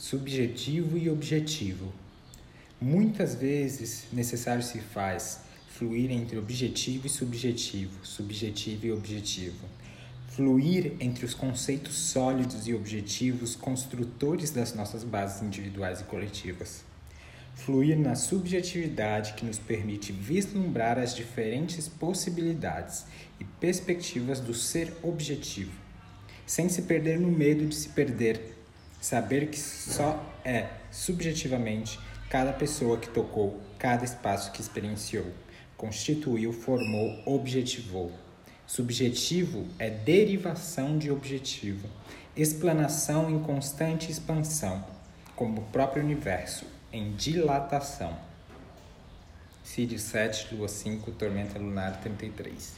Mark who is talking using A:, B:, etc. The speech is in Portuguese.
A: subjetivo e objetivo. Muitas vezes necessário se faz fluir entre objetivo e subjetivo, subjetivo e objetivo. Fluir entre os conceitos sólidos e objetivos construtores das nossas bases individuais e coletivas. Fluir na subjetividade que nos permite vislumbrar as diferentes possibilidades e perspectivas do ser objetivo, sem se perder no medo de se perder. Saber que só é subjetivamente Cada pessoa que tocou, cada espaço que experienciou, constituiu, formou, objetivou. Subjetivo é derivação de objetivo, explanação em constante expansão, como o próprio universo, em dilatação. Sírio 7, Lua 5, Tormenta Lunar 33.